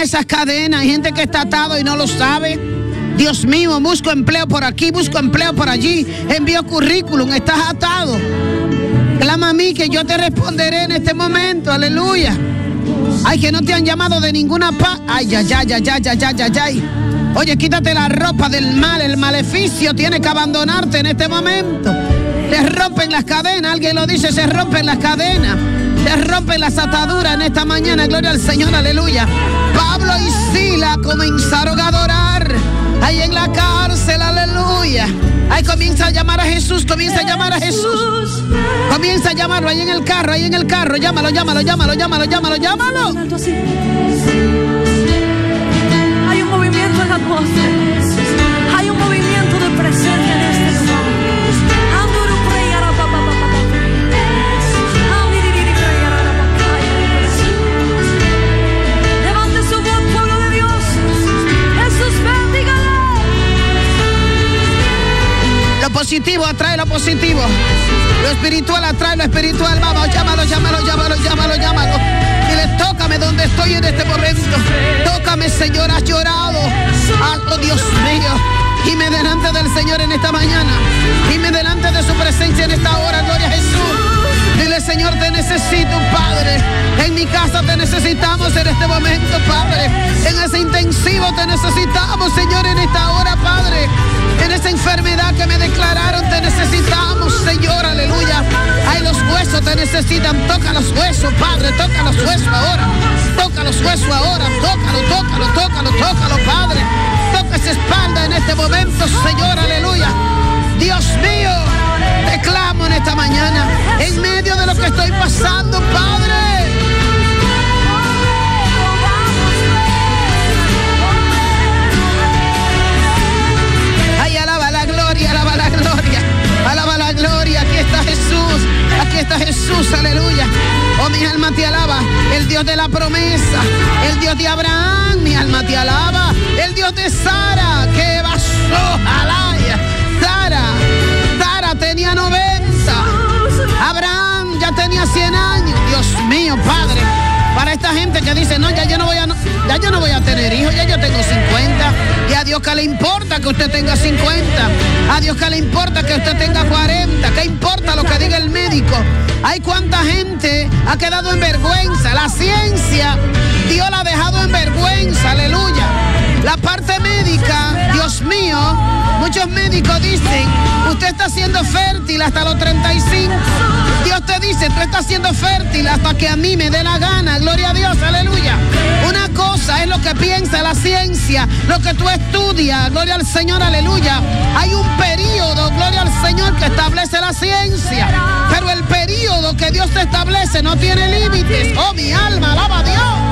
esas cadenas. Hay gente que está atado y no lo sabe. Dios mío, busco empleo por aquí, busco empleo por allí. Envío currículum, estás atado. Clama a mí que yo te responderé en este momento. Aleluya. Ay, que no te han llamado de ninguna paz. Ay, ay, ay, ay, ay, ay, ay, ay, ay. Oye, quítate la ropa del mal. El maleficio tiene que abandonarte en este momento. Se rompen las cadenas. Alguien lo dice, se rompen las cadenas. Se rompen las ataduras en esta mañana. Gloria al Señor, aleluya. Pablo y Sila comenzaron a adorar. Ahí en la cárcel, aleluya. Ahí comienza a llamar a Jesús, comienza a llamar a Jesús. Comienza a llamarlo ahí en el carro, ahí en el carro. Llámalo, llámalo, llámalo, llámalo, llámalo, llámalo. Hay un movimiento en la atmósfera. Hay un movimiento de presencia positivo atrae lo positivo. Lo espiritual atrae lo espiritual. Vamos, llámalo, llámalo, llámalo, llámalo, llámalo. Dile, tócame donde estoy en este momento. Tócame, Señor, has llorado. Oh, Dios mío. Dime delante del Señor en esta mañana. Dime delante de su presencia en esta hora, gloria a Jesús. Dile, Señor, te necesito, Padre. En mi casa te necesitamos en este momento, Padre. En ese intensivo te necesitamos, Señor, en esta hora, Padre. En esa enfermedad que me declararon, te necesitamos, Señor, aleluya. Ay, los huesos te necesitan. Toca los huesos, Padre. Toca los huesos ahora. Toca los huesos ahora. Tócalo, tócalo, tócalo, tócalo, Padre. Toca esa espalda en este momento, Señor, aleluya. Dios mío, te clamo en esta mañana, en medio de lo que estoy pasando, Padre. Gloria. Aquí está Jesús, aquí está Jesús, aleluya. Oh, mi alma te alaba, el Dios de la promesa, el Dios de Abraham, mi alma te alaba, el Dios de Sara, que basó, alaya. Sara, Sara tenía 90, Abraham ya tenía 100 años. Dios mío, Padre. Para esta gente que dice, no, ya yo no voy a, ya yo no voy a tener hijos, ya yo tengo 50. Y a Dios que le importa que usted tenga 50. A Dios que le importa que usted tenga 40. ¿Qué importa lo que diga el médico? Hay cuánta gente ha quedado en vergüenza. La ciencia, Dios la ha dejado en vergüenza, aleluya. La parte médica, Dios mío, muchos médicos dicen, usted está siendo fértil hasta los 35. Dios te dice, tú estás siendo fértil hasta que a mí me dé la gana. Gloria a Dios, aleluya. Una cosa es lo que piensa la ciencia, lo que tú estudias. Gloria al Señor, aleluya. Hay un periodo, gloria al Señor, que establece la ciencia. Pero el periodo que Dios te establece no tiene límites. Oh, mi alma, alaba a Dios.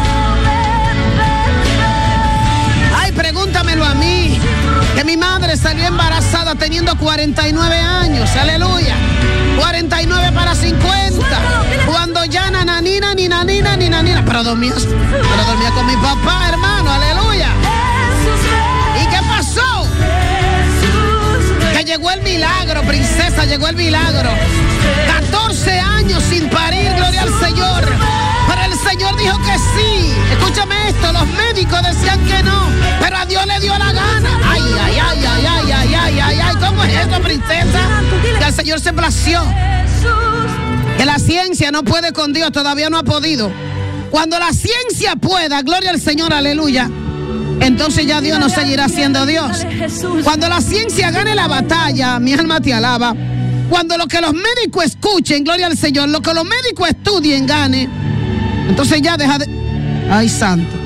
Pregúntamelo a mí. Que mi madre salió embarazada teniendo 49 años. Aleluya. 49 para 50. Cuando ya nananina, ni nanina, ni nanina. Pero dormía, pero dormía con mi papá, hermano. Aleluya. ¿Y qué pasó? Que llegó el milagro, princesa, llegó el milagro. 14 años sin parir, gloria al Señor. El Señor dijo que sí. Escúchame esto, los médicos decían que no, pero a Dios le dio la gana. Ay, ay, ay, ay, ay, ay, ay, ay, ay. ¿Cómo es esto, princesa? Que el Señor se plació. Que la ciencia no puede con Dios, todavía no ha podido. Cuando la ciencia pueda, gloria al Señor, aleluya. Entonces ya Dios no seguirá siendo Dios. Cuando la ciencia gane la batalla, mi alma te alaba. Cuando lo que los médicos escuchen, gloria al Señor, lo que los médicos estudien gane, entonces ya deja de... Ay, santo.